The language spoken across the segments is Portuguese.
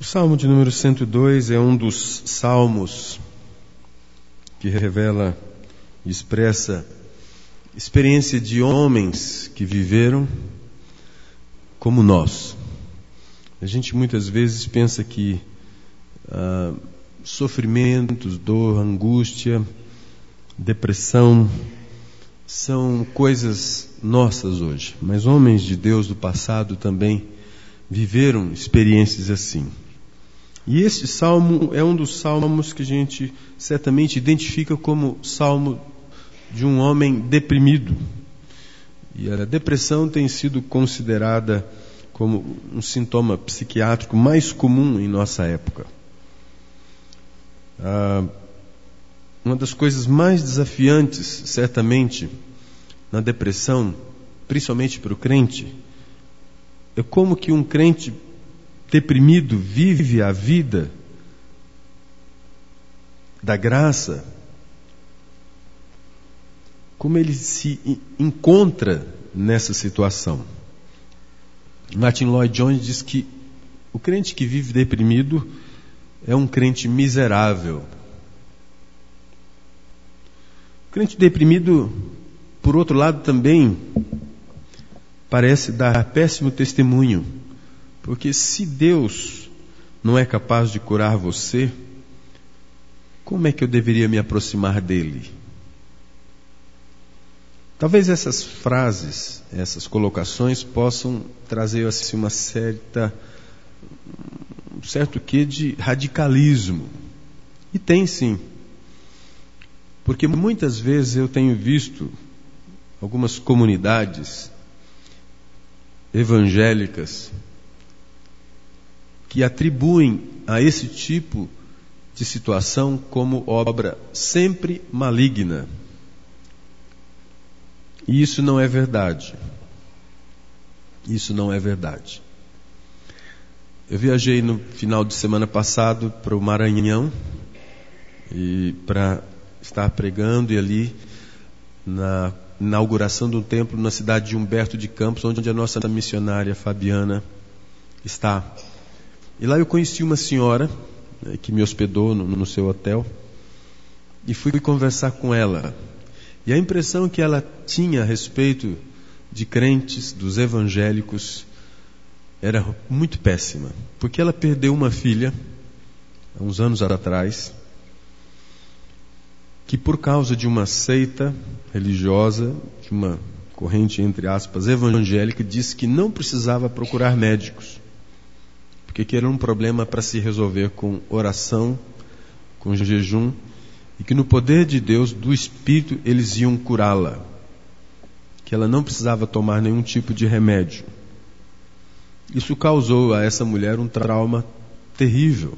O Salmo de número 102 é um dos salmos que revela e expressa experiência de homens que viveram como nós. A gente muitas vezes pensa que ah, sofrimentos, dor, angústia, depressão são coisas nossas hoje, mas homens de Deus do passado também viveram experiências assim. E este salmo é um dos salmos que a gente certamente identifica como salmo de um homem deprimido. E a depressão tem sido considerada como um sintoma psiquiátrico mais comum em nossa época. Ah, uma das coisas mais desafiantes, certamente, na depressão, principalmente para o crente, é como que um crente deprimido vive a vida da graça, como ele se encontra nessa situação. Martin Lloyd Jones diz que o crente que vive deprimido é um crente miserável. O crente deprimido, por outro lado, também parece dar péssimo testemunho, porque se Deus não é capaz de curar você, como é que eu deveria me aproximar dele? Talvez essas frases, essas colocações possam trazer assim, uma certa um certo quê de radicalismo. E tem sim. Porque muitas vezes eu tenho visto algumas comunidades evangélicas que atribuem a esse tipo de situação como obra sempre maligna. E isso não é verdade. Isso não é verdade. Eu viajei no final de semana passado para o Maranhão e para estar pregando e ali na inauguração de um templo na cidade de Humberto de Campos, onde a nossa missionária Fabiana está. E lá eu conheci uma senhora né, que me hospedou no, no seu hotel e fui conversar com ela. E a impressão que ela tinha a respeito de crentes, dos evangélicos, era muito péssima, porque ela perdeu uma filha, há uns anos atrás, que por causa de uma seita religiosa, de uma corrente, entre aspas, evangélica, disse que não precisava procurar médicos, que era um problema para se resolver com oração, com jejum, e que no poder de Deus, do Espírito, eles iam curá-la, que ela não precisava tomar nenhum tipo de remédio. Isso causou a essa mulher um trauma terrível.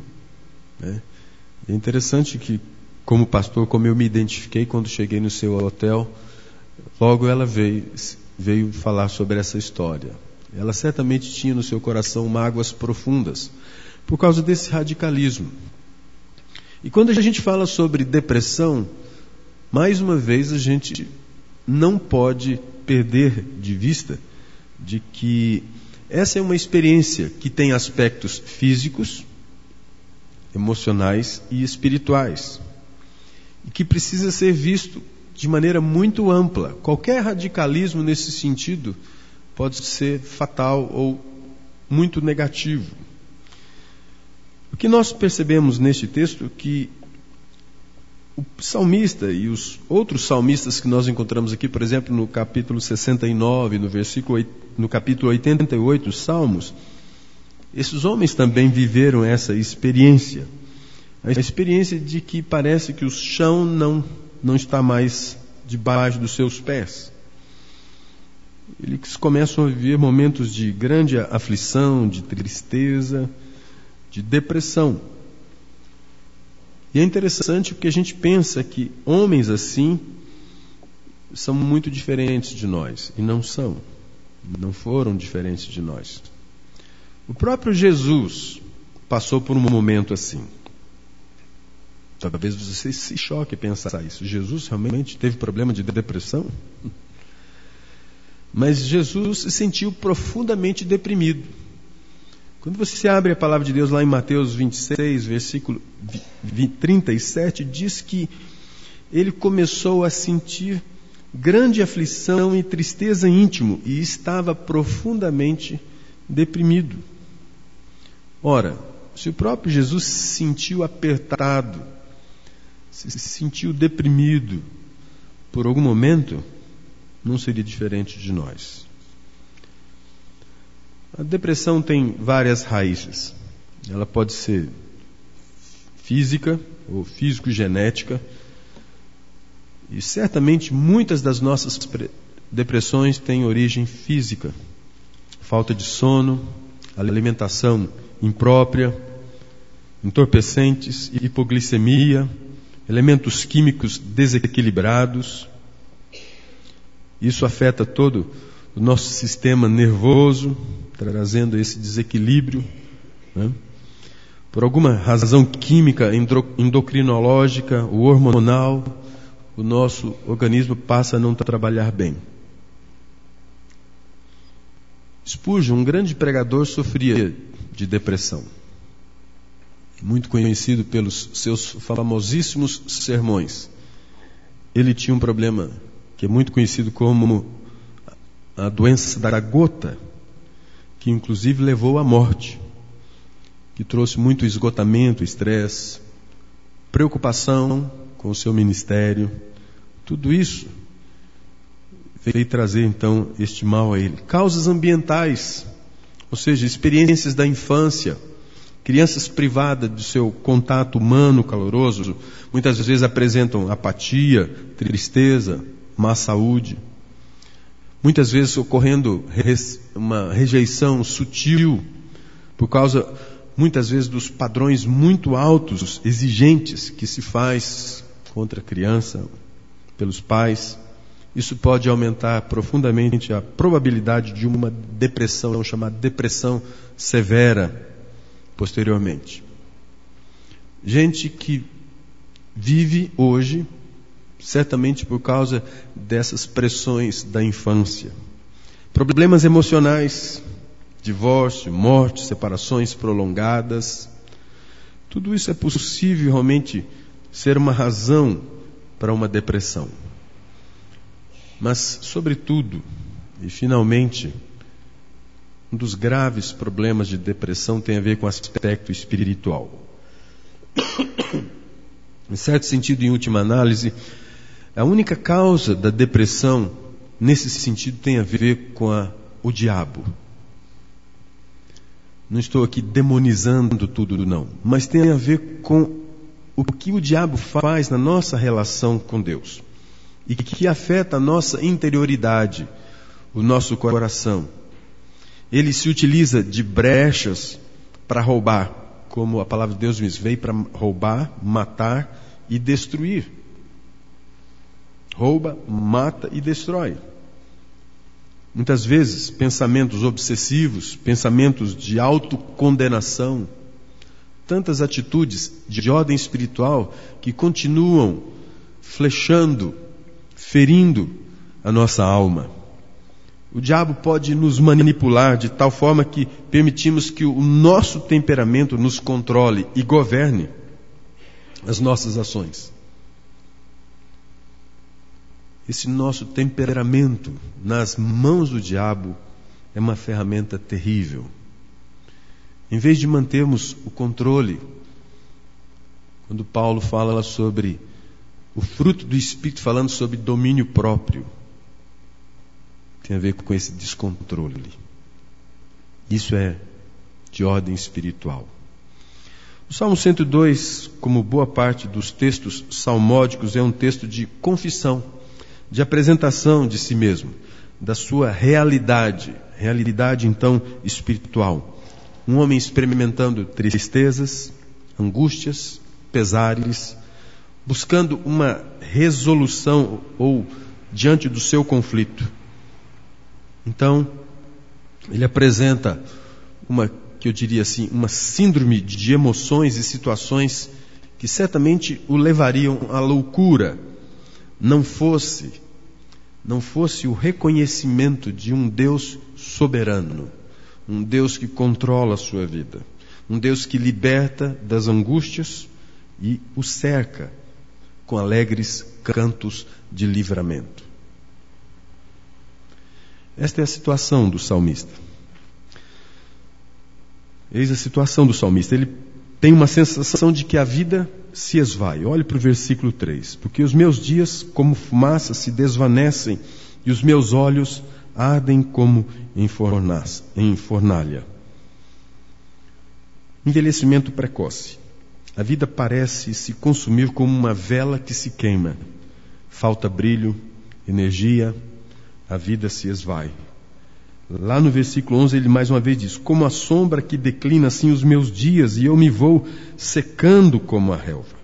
Né? É interessante que, como pastor, como eu me identifiquei quando cheguei no seu hotel, logo ela veio, veio falar sobre essa história. Ela certamente tinha no seu coração mágoas profundas por causa desse radicalismo. E quando a gente fala sobre depressão, mais uma vez a gente não pode perder de vista de que essa é uma experiência que tem aspectos físicos, emocionais e espirituais, e que precisa ser visto de maneira muito ampla. Qualquer radicalismo nesse sentido pode ser fatal ou muito negativo. O que nós percebemos neste texto é que o salmista e os outros salmistas que nós encontramos aqui, por exemplo, no capítulo 69, no versículo no capítulo 88 dos Salmos, esses homens também viveram essa experiência. A experiência de que parece que o chão não, não está mais debaixo dos seus pés. Eles começam a viver momentos de grande aflição, de tristeza, de depressão. E é interessante porque a gente pensa que homens assim são muito diferentes de nós, e não são não foram diferentes de nós. O próprio Jesus passou por um momento assim. Talvez você se choque pensar isso. Jesus realmente teve problema de depressão? Mas Jesus se sentiu profundamente deprimido. Quando você abre a palavra de Deus lá em Mateus 26, versículo 37, diz que ele começou a sentir grande aflição e tristeza íntimo e estava profundamente deprimido. Ora, se o próprio Jesus se sentiu apertado, se sentiu deprimido por algum momento, não seria diferente de nós. A depressão tem várias raízes. Ela pode ser física ou físico-genética. E certamente muitas das nossas depressões têm origem física. Falta de sono, alimentação imprópria, entorpecentes, hipoglicemia, elementos químicos desequilibrados. Isso afeta todo o nosso sistema nervoso, trazendo esse desequilíbrio. Né? Por alguma razão química, endocrinológica, o hormonal, o nosso organismo passa a não trabalhar bem. Spurgeon, um grande pregador, sofria de depressão. Muito conhecido pelos seus famosíssimos sermões. Ele tinha um problema que é muito conhecido como a doença da gota, que inclusive levou à morte, que trouxe muito esgotamento, estresse, preocupação com o seu ministério. Tudo isso veio trazer então este mal a ele. Causas ambientais, ou seja, experiências da infância, crianças privadas do seu contato humano caloroso, muitas vezes apresentam apatia, tristeza, má saúde. Muitas vezes ocorrendo uma rejeição sutil, por causa, muitas vezes, dos padrões muito altos, exigentes, que se faz contra a criança, pelos pais. Isso pode aumentar profundamente a probabilidade de uma depressão, chamada depressão severa, posteriormente. Gente que vive hoje certamente por causa dessas pressões da infância. Problemas emocionais, divórcio, morte, separações prolongadas. Tudo isso é possível realmente ser uma razão para uma depressão. Mas, sobretudo, e finalmente, um dos graves problemas de depressão tem a ver com o aspecto espiritual. em certo sentido, em última análise, a única causa da depressão, nesse sentido, tem a ver com a, o diabo. Não estou aqui demonizando tudo, não. Mas tem a ver com o que o diabo faz na nossa relação com Deus. E que afeta a nossa interioridade, o nosso coração. Ele se utiliza de brechas para roubar, como a palavra de Deus diz, veio para roubar, matar e destruir rouba, mata e destrói. Muitas vezes, pensamentos obsessivos, pensamentos de autocondenação, tantas atitudes de ordem espiritual que continuam flechando, ferindo a nossa alma. O diabo pode nos manipular de tal forma que permitimos que o nosso temperamento nos controle e governe as nossas ações esse nosso temperamento nas mãos do diabo é uma ferramenta terrível. Em vez de mantermos o controle, quando Paulo fala sobre o fruto do Espírito, falando sobre domínio próprio, tem a ver com esse descontrole. Isso é de ordem espiritual. O Salmo 102, como boa parte dos textos salmódicos, é um texto de confissão de apresentação de si mesmo, da sua realidade, realidade então espiritual. Um homem experimentando tristezas, angústias, pesares, buscando uma resolução ou diante do seu conflito. Então, ele apresenta uma, que eu diria assim, uma síndrome de emoções e situações que certamente o levariam à loucura não fosse não fosse o reconhecimento de um Deus soberano, um Deus que controla a sua vida, um Deus que liberta das angústias e o cerca com alegres cantos de livramento. Esta é a situação do salmista. Eis a situação do salmista. Ele tem uma sensação de que a vida se esvai. Olhe para o versículo 3. Porque os meus dias, como fumaça, se desvanecem e os meus olhos ardem como em, em fornalha. Envelhecimento precoce. A vida parece se consumir como uma vela que se queima. Falta brilho, energia, a vida se esvai. Lá no versículo 11 ele mais uma vez diz: Como a sombra que declina assim os meus dias, e eu me vou secando como a relva.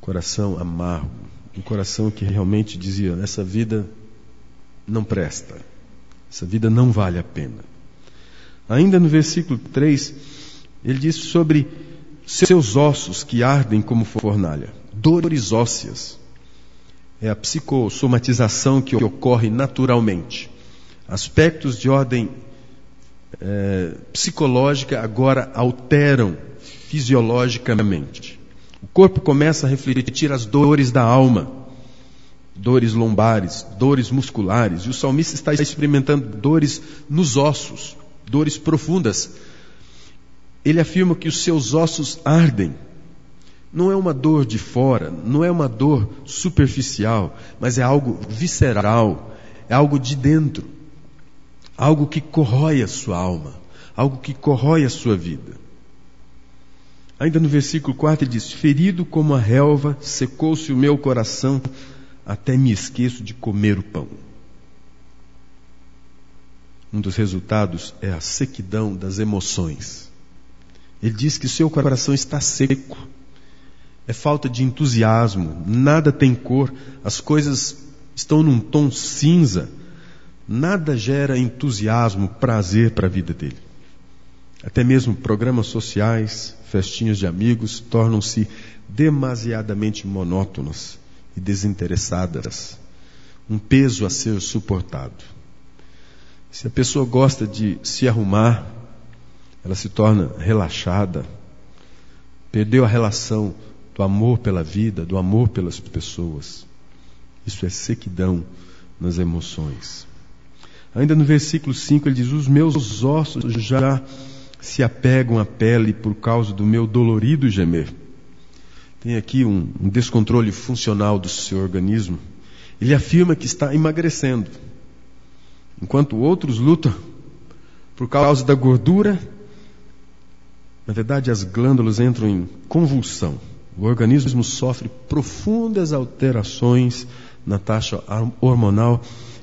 Coração amargo, um coração que realmente dizia: essa vida não presta, essa vida não vale a pena. Ainda no versículo 3, ele diz sobre seus ossos que ardem como fornalha, dores ósseas é a psicossomatização que ocorre naturalmente. Aspectos de ordem é, psicológica agora alteram fisiologicamente. O corpo começa a refletir as dores da alma, dores lombares, dores musculares, e o salmista está experimentando dores nos ossos, dores profundas. Ele afirma que os seus ossos ardem não é uma dor de fora, não é uma dor superficial, mas é algo visceral, é algo de dentro, algo que corrói a sua alma, algo que corrói a sua vida. Ainda no versículo 4 ele diz: Ferido como a relva, secou-se o meu coração, até me esqueço de comer o pão. Um dos resultados é a sequidão das emoções. Ele diz que seu coração está seco é falta de entusiasmo, nada tem cor, as coisas estão num tom cinza, nada gera entusiasmo, prazer para a vida dele. Até mesmo programas sociais, festinhas de amigos tornam-se demasiadamente monótonas e desinteressadas, um peso a ser suportado. Se a pessoa gosta de se arrumar, ela se torna relaxada, perdeu a relação do amor pela vida, do amor pelas pessoas. Isso é sequidão nas emoções. Ainda no versículo 5 ele diz: Os meus ossos já se apegam à pele por causa do meu dolorido gemer. Tem aqui um, um descontrole funcional do seu organismo. Ele afirma que está emagrecendo, enquanto outros lutam por causa da gordura. Na verdade, as glândulas entram em convulsão o organismo sofre profundas alterações na taxa hormonal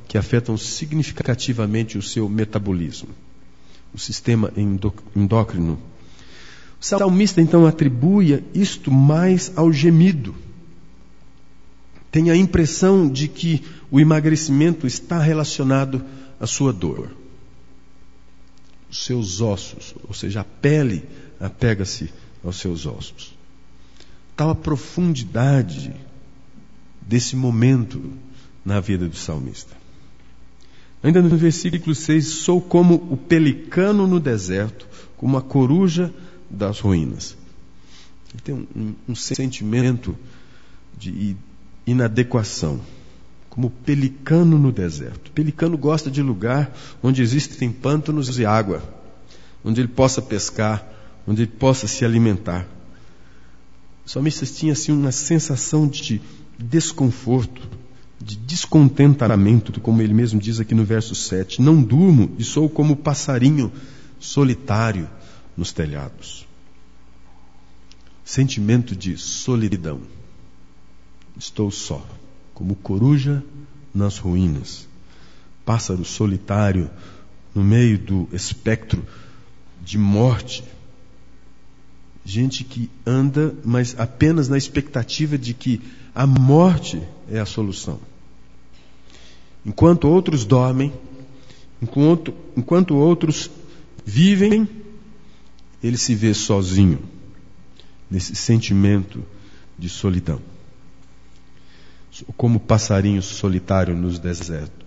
que afetam significativamente o seu metabolismo, o sistema endócrino. O salmista então atribui isto mais ao gemido. Tem a impressão de que o emagrecimento está relacionado à sua dor. Os seus ossos, ou seja, a pele apega-se aos seus ossos tal a profundidade desse momento na vida do salmista. Ainda no versículo 6, sou como o pelicano no deserto, como a coruja das ruínas. Ele tem um, um, um sentimento de inadequação, como o pelicano no deserto. O pelicano gosta de lugar onde existem pântanos e água, onde ele possa pescar, onde ele possa se alimentar. O salmista tinha assim uma sensação de desconforto, de descontentamento, como ele mesmo diz aqui no verso 7. Não durmo e sou como passarinho solitário nos telhados. Sentimento de solidão. Estou só, como coruja nas ruínas, pássaro solitário no meio do espectro de morte gente que anda, mas apenas na expectativa de que a morte é a solução. Enquanto outros dormem, enquanto, enquanto outros vivem, ele se vê sozinho, nesse sentimento de solidão. como passarinho solitário nos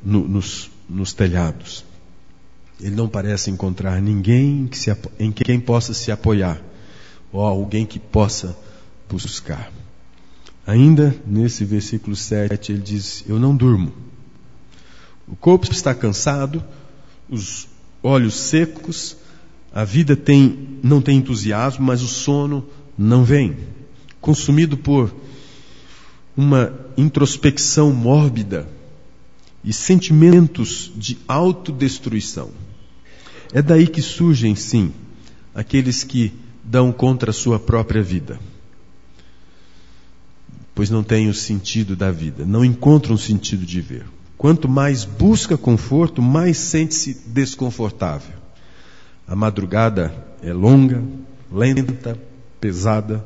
no, nos, nos telhados. Ele não parece encontrar ninguém que se, em quem possa se apoiar, ou alguém que possa buscar. Ainda nesse versículo 7 ele diz: Eu não durmo. O corpo está cansado, os olhos secos, a vida tem, não tem entusiasmo, mas o sono não vem. Consumido por uma introspecção mórbida e sentimentos de autodestruição. É daí que surgem, sim, aqueles que dão contra a sua própria vida. Pois não têm o sentido da vida, não encontram o sentido de ver. Quanto mais busca conforto, mais sente-se desconfortável. A madrugada é longa, lenta, pesada,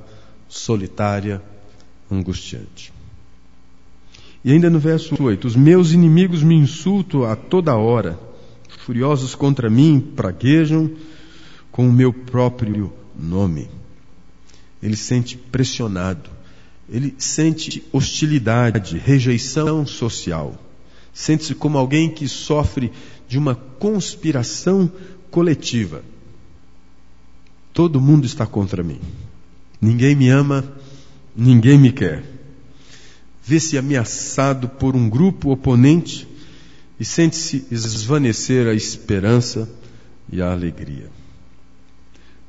solitária, angustiante. E ainda no verso 8: Os meus inimigos me insultam a toda hora furiosos contra mim, praguejam com o meu próprio nome. Ele sente pressionado, ele sente hostilidade, rejeição social. Sente-se como alguém que sofre de uma conspiração coletiva. Todo mundo está contra mim. Ninguém me ama, ninguém me quer. Vê-se ameaçado por um grupo oponente e sente-se esvanecer a esperança e a alegria.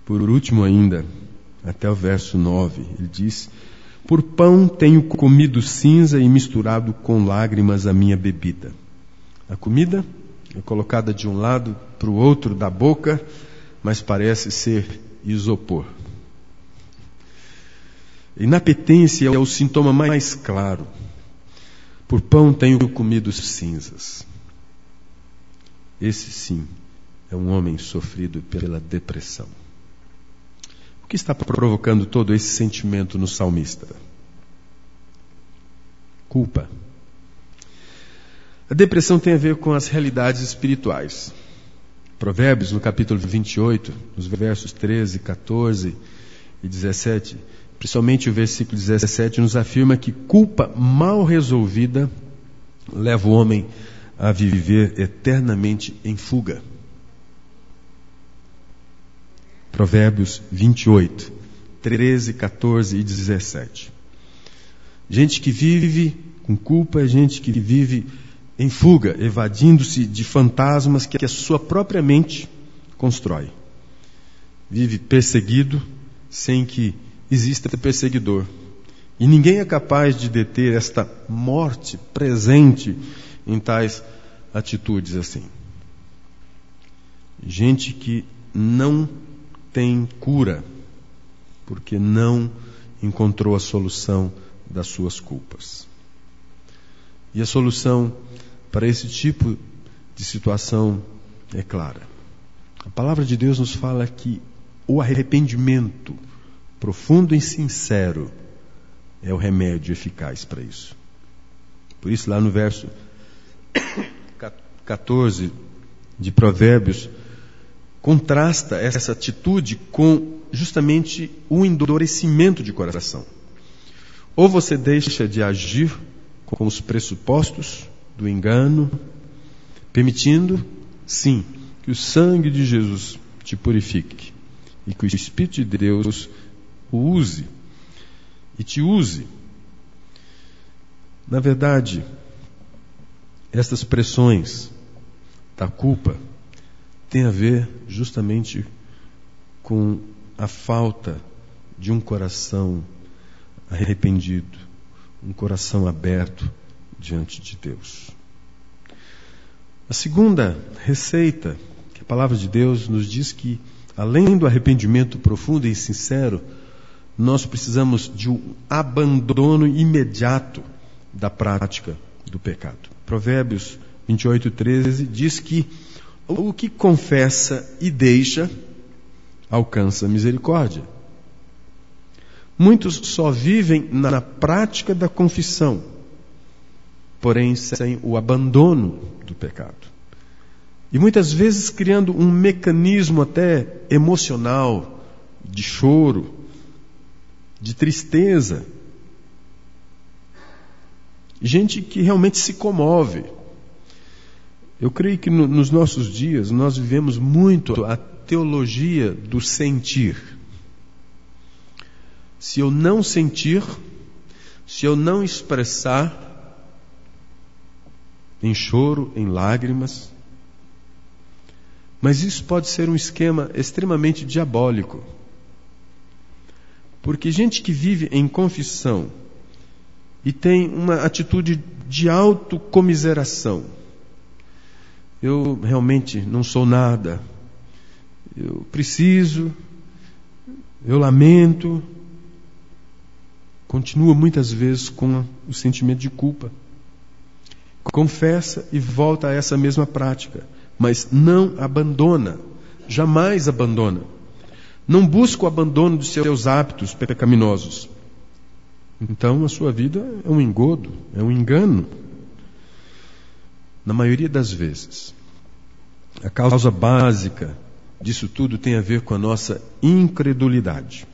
Por último, ainda, até o verso 9, ele diz: Por pão tenho comido cinza e misturado com lágrimas a minha bebida. A comida é colocada de um lado para o outro da boca, mas parece ser isopor. Inapetência é o sintoma mais claro. Por pão tenho comido cinzas. Esse sim é um homem sofrido pela depressão. Que está provocando todo esse sentimento no salmista? Culpa. A depressão tem a ver com as realidades espirituais. Provérbios, no capítulo 28, nos versos 13, 14 e 17, principalmente o versículo 17, nos afirma que culpa mal resolvida leva o homem a viver eternamente em fuga. Provérbios 28, 13, 14 e 17. Gente que vive com culpa é gente que vive em fuga, evadindo-se de fantasmas que a sua própria mente constrói. Vive perseguido sem que exista perseguidor. E ninguém é capaz de deter esta morte presente em tais atitudes assim. Gente que não tem cura, porque não encontrou a solução das suas culpas. E a solução para esse tipo de situação é clara. A palavra de Deus nos fala que o arrependimento profundo e sincero é o remédio eficaz para isso. Por isso, lá no verso 14 de Provérbios contrasta essa atitude com justamente o endurecimento de coração. Ou você deixa de agir com os pressupostos do engano, permitindo, sim, que o sangue de Jesus te purifique e que o Espírito de Deus o use e te use. Na verdade, estas pressões da culpa têm a ver justamente com a falta de um coração arrependido, um coração aberto diante de Deus. A segunda receita que a palavra de Deus nos diz que, além do arrependimento profundo e sincero, nós precisamos de um abandono imediato da prática do pecado. Provérbios 28, 13 diz que o que confessa e deixa alcança misericórdia. Muitos só vivem na prática da confissão, porém sem o abandono do pecado. E muitas vezes criando um mecanismo até emocional, de choro, de tristeza, gente que realmente se comove. Eu creio que no, nos nossos dias nós vivemos muito a teologia do sentir. Se eu não sentir, se eu não expressar em choro, em lágrimas, mas isso pode ser um esquema extremamente diabólico. Porque gente que vive em confissão e tem uma atitude de autocomiseração, eu realmente não sou nada, eu preciso, eu lamento, continua muitas vezes com o sentimento de culpa. Confessa e volta a essa mesma prática mas não abandona, jamais abandona. Não busca o abandono dos seus hábitos pecaminosos. Então a sua vida é um engodo, é um engano. Na maioria das vezes. A causa básica disso tudo tem a ver com a nossa incredulidade.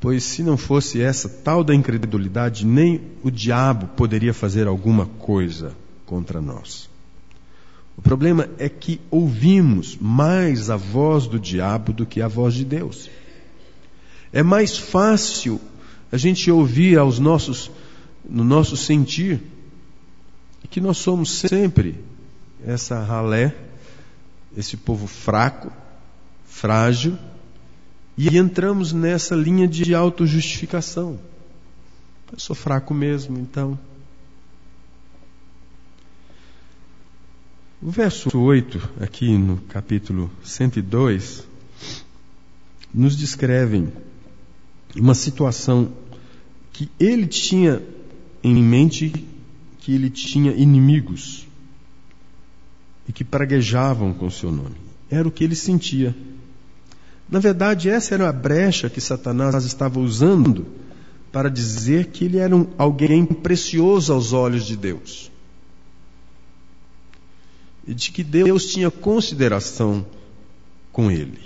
Pois se não fosse essa tal da incredulidade, nem o diabo poderia fazer alguma coisa contra nós. O problema é que ouvimos mais a voz do diabo do que a voz de Deus. É mais fácil a gente ouvir aos nossos, no nosso sentir, que nós somos sempre essa ralé, esse povo fraco, frágil, e entramos nessa linha de autojustificação. Eu sou fraco mesmo, então O verso 8, aqui no capítulo 102, nos descreve uma situação que ele tinha em mente que ele tinha inimigos e que praguejavam com seu nome. Era o que ele sentia. Na verdade, essa era a brecha que Satanás estava usando para dizer que ele era um, alguém precioso aos olhos de Deus e de que Deus tinha consideração com ele.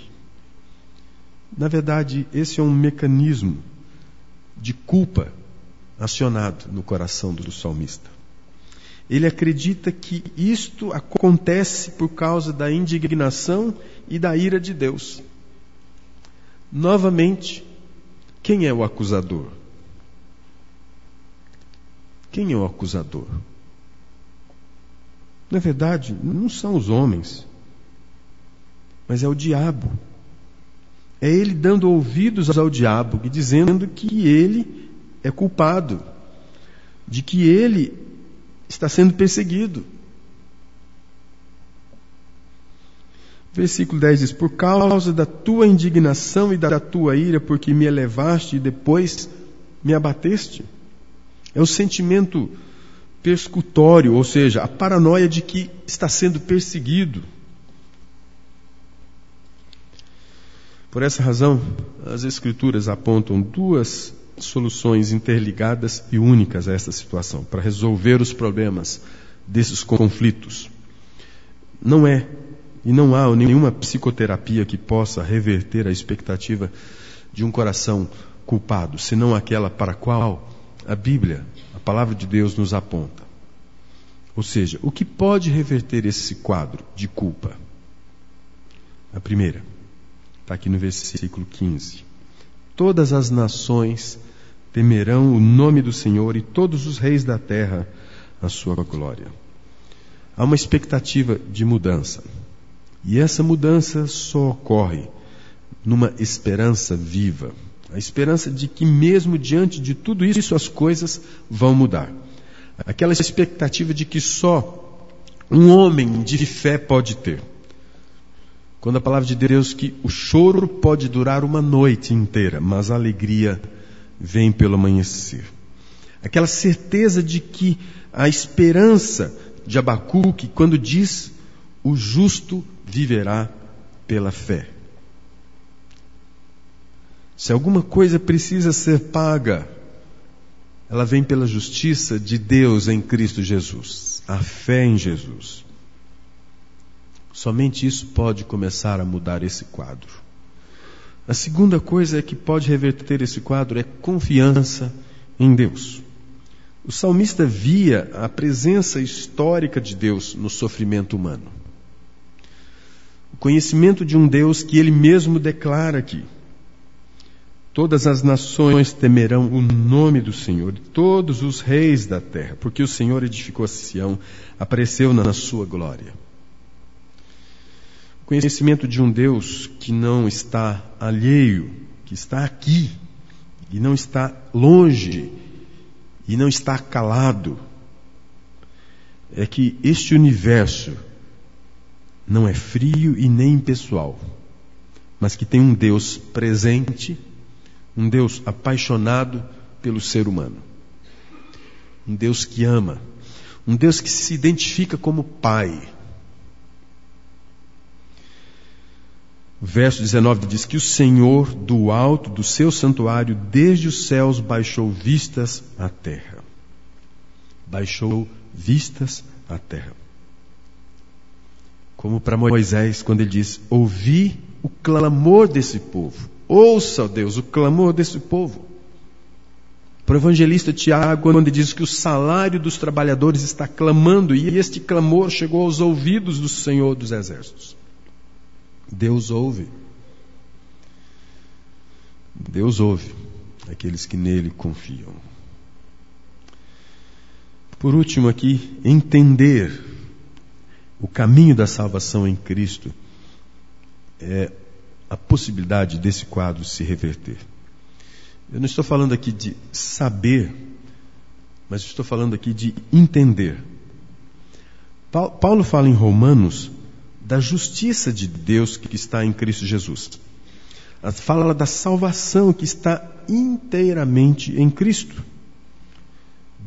Na verdade, esse é um mecanismo de culpa acionado no coração do salmista. Ele acredita que isto acontece por causa da indignação e da ira de Deus. Novamente, quem é o acusador? Quem é o acusador? Na verdade, não são os homens, mas é o diabo. É ele dando ouvidos ao diabo e dizendo que ele é culpado, de que ele está sendo perseguido. Versículo 10 diz: Por causa da tua indignação e da tua ira, porque me elevaste e depois me abateste. É o sentimento perscutório, ou seja, a paranoia de que está sendo perseguido. Por essa razão, as Escrituras apontam duas soluções interligadas e únicas a esta situação, para resolver os problemas desses conflitos. Não é e não há nenhuma psicoterapia que possa reverter a expectativa de um coração culpado, senão aquela para a qual a Bíblia palavra de Deus nos aponta. Ou seja, o que pode reverter esse quadro de culpa? A primeira, está aqui no versículo 15: Todas as nações temerão o nome do Senhor e todos os reis da terra a sua glória. Há uma expectativa de mudança. E essa mudança só ocorre numa esperança viva a esperança de que, mesmo diante de tudo isso, as coisas vão mudar. Aquela expectativa de que só um homem de fé pode ter. Quando a palavra de Deus que o choro pode durar uma noite inteira, mas a alegria vem pelo amanhecer. Aquela certeza de que a esperança de Abacuque, quando diz o justo viverá pela fé. Se alguma coisa precisa ser paga, ela vem pela justiça de Deus em Cristo Jesus, a fé em Jesus. Somente isso pode começar a mudar esse quadro. A segunda coisa que pode reverter esse quadro é confiança em Deus. O salmista via a presença histórica de Deus no sofrimento humano. O conhecimento de um Deus que ele mesmo declara aqui. Todas as nações temerão o nome do Senhor, todos os reis da terra, porque o Senhor edificou a Sião, apareceu na sua glória. Conhecimento de um Deus que não está alheio, que está aqui, e não está longe, e não está calado, é que este universo não é frio e nem impessoal, mas que tem um Deus presente um Deus apaixonado pelo ser humano. Um Deus que ama. Um Deus que se identifica como Pai. Verso 19 diz que o Senhor, do alto do seu santuário, desde os céus, baixou vistas à terra. Baixou vistas à terra. Como para Moisés, quando ele diz: Ouvi o clamor desse povo Ouça, Deus, o clamor desse povo. Para o evangelista Tiago, quando diz que o salário dos trabalhadores está clamando, e este clamor chegou aos ouvidos do Senhor dos Exércitos. Deus ouve. Deus ouve aqueles que nele confiam. Por último, aqui, entender o caminho da salvação em Cristo é a possibilidade desse quadro se reverter. Eu não estou falando aqui de saber, mas estou falando aqui de entender. Paulo fala em Romanos da justiça de Deus que está em Cristo Jesus. Fala da salvação que está inteiramente em Cristo.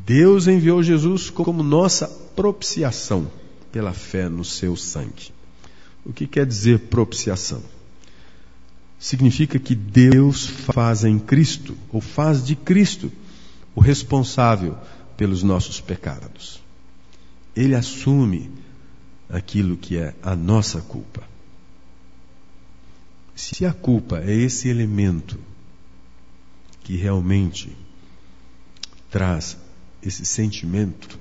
Deus enviou Jesus como nossa propiciação pela fé no seu sangue. O que quer dizer propiciação? significa que Deus faz em Cristo, ou faz de Cristo, o responsável pelos nossos pecados. Ele assume aquilo que é a nossa culpa. Se a culpa é esse elemento que realmente traz esse sentimento,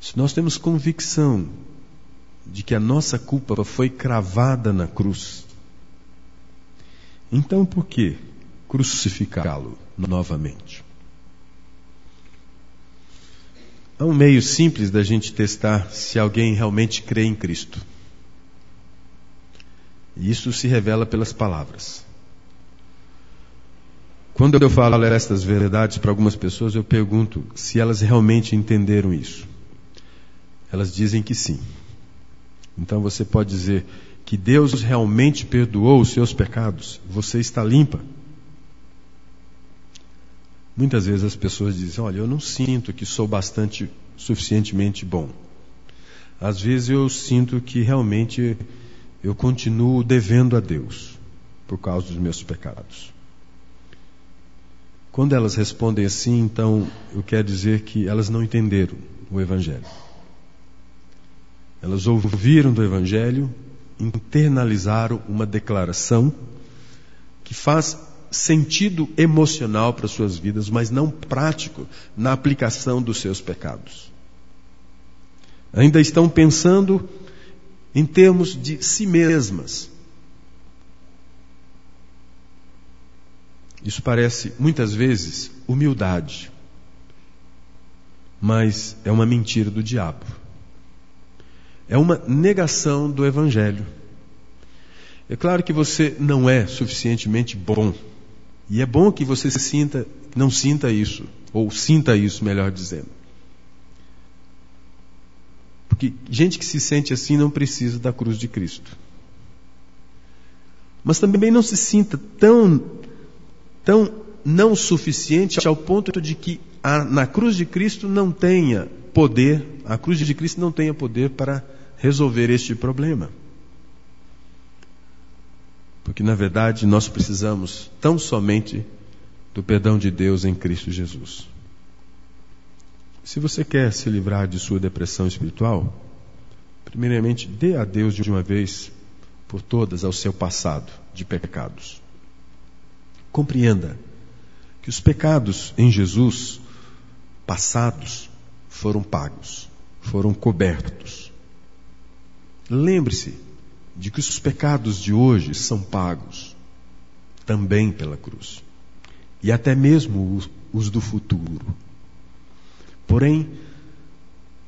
se nós temos convicção de que a nossa culpa foi cravada na cruz, então por que crucificá-lo novamente? Há um meio simples da gente testar se alguém realmente crê em Cristo. E isso se revela pelas palavras. Quando eu falo estas verdades para algumas pessoas, eu pergunto se elas realmente entenderam isso. Elas dizem que sim. Então você pode dizer: que Deus realmente perdoou os seus pecados, você está limpa. Muitas vezes as pessoas dizem: Olha, eu não sinto que sou bastante, suficientemente bom. Às vezes eu sinto que realmente eu continuo devendo a Deus por causa dos meus pecados. Quando elas respondem assim, então eu quero dizer que elas não entenderam o Evangelho. Elas ouviram do Evangelho, internalizaram uma declaração que faz sentido emocional para suas vidas, mas não prático na aplicação dos seus pecados. Ainda estão pensando em termos de si mesmas. Isso parece muitas vezes humildade, mas é uma mentira do diabo é uma negação do Evangelho. É claro que você não é suficientemente bom. E é bom que você sinta, não sinta isso, ou sinta isso, melhor dizendo. Porque gente que se sente assim não precisa da cruz de Cristo. Mas também não se sinta tão, tão não suficiente ao ponto de que a, na cruz de Cristo não tenha poder, a cruz de Cristo não tenha poder para resolver este problema. Porque, na verdade, nós precisamos tão somente do perdão de Deus em Cristo Jesus. Se você quer se livrar de sua depressão espiritual, primeiramente dê a Deus de uma vez por todas ao seu passado de pecados. Compreenda que os pecados em Jesus passados foram pagos, foram cobertos. Lembre-se de que os pecados de hoje são pagos também pela cruz, e até mesmo os, do futuro. Porém,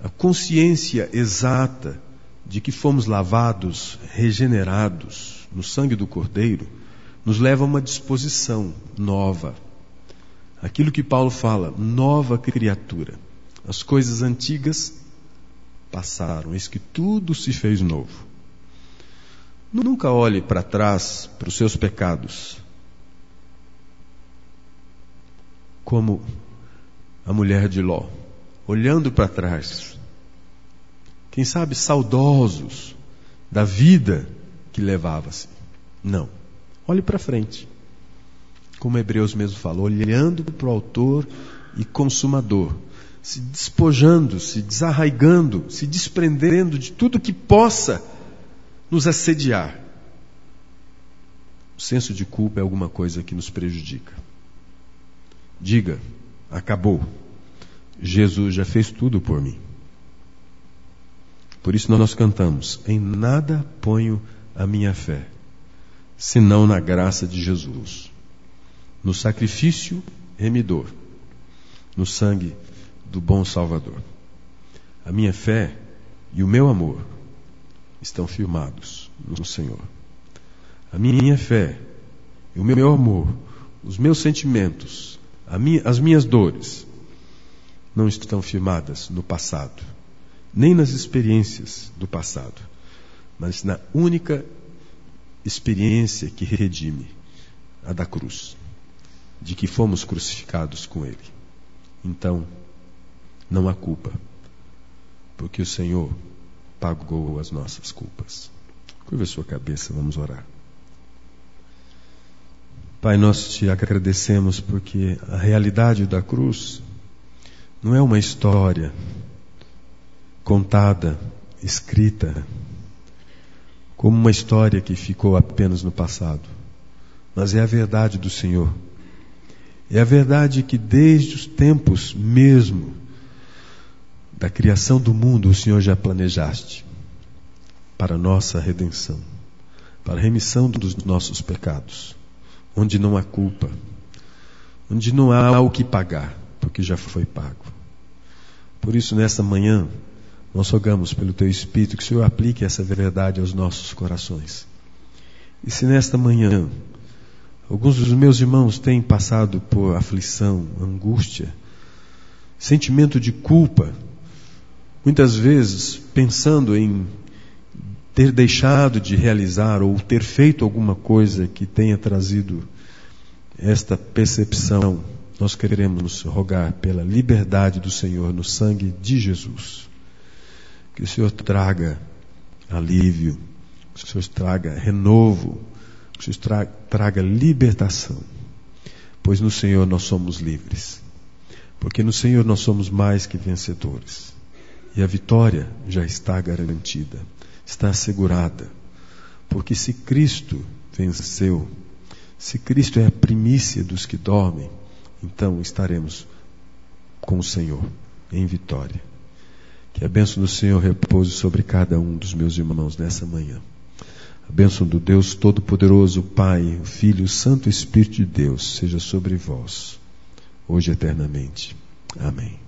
a consciência exata de que fomos lavados, regenerados no sangue do Cordeiro, nos leva a uma disposição nova. Aquilo que Paulo fala, nova criatura. As coisas antigas passaram, eis que tudo se fez novo. Nunca olhe para trás para os seus pecados como a mulher de Ló, olhando para trás. Quem sabe saudosos da vida que levava-se. Não. Olhe para frente. Como Hebreus mesmo falou, olhando para o autor e consumador, se despojando, se desarraigando, se desprendendo de tudo que possa nos assediar. O senso de culpa é alguma coisa que nos prejudica. Diga, acabou. Jesus já fez tudo por mim. Por isso nós cantamos: Em nada ponho a minha fé, senão na graça de Jesus, no sacrifício remidor, no sangue do bom Salvador. A minha fé e o meu amor estão firmados no Senhor. A minha fé o meu amor, os meus sentimentos, minha, as minhas dores, não estão firmadas no passado, nem nas experiências do passado, mas na única experiência que redime, a da cruz, de que fomos crucificados com Ele. Então, não há culpa, porque o Senhor pagou as nossas culpas. Curva a sua cabeça, vamos orar. Pai, nós te agradecemos porque a realidade da cruz não é uma história contada, escrita, como uma história que ficou apenas no passado, mas é a verdade do Senhor. É a verdade que desde os tempos mesmo da criação do mundo, o Senhor já planejaste para nossa redenção, para a remissão dos nossos pecados, onde não há culpa, onde não há o que pagar, porque já foi pago. Por isso, nesta manhã, nós rogamos pelo Teu Espírito que o Senhor aplique essa verdade aos nossos corações. E se nesta manhã alguns dos meus irmãos têm passado por aflição, angústia, sentimento de culpa, Muitas vezes, pensando em ter deixado de realizar ou ter feito alguma coisa que tenha trazido esta percepção, nós queremos rogar pela liberdade do Senhor no sangue de Jesus. Que o Senhor traga alívio, que o Senhor traga renovo, que o Senhor traga, libertação. Pois no Senhor nós somos livres. Porque no Senhor nós somos mais que vencedores. E a vitória já está garantida, está assegurada. Porque se Cristo venceu, se Cristo é a primícia dos que dormem, então estaremos com o Senhor em vitória. Que a bênção do Senhor repouse sobre cada um dos meus irmãos nessa manhã. A bênção do Deus Todo-Poderoso, Pai, o Filho, o Santo Espírito de Deus, seja sobre vós, hoje e eternamente. Amém.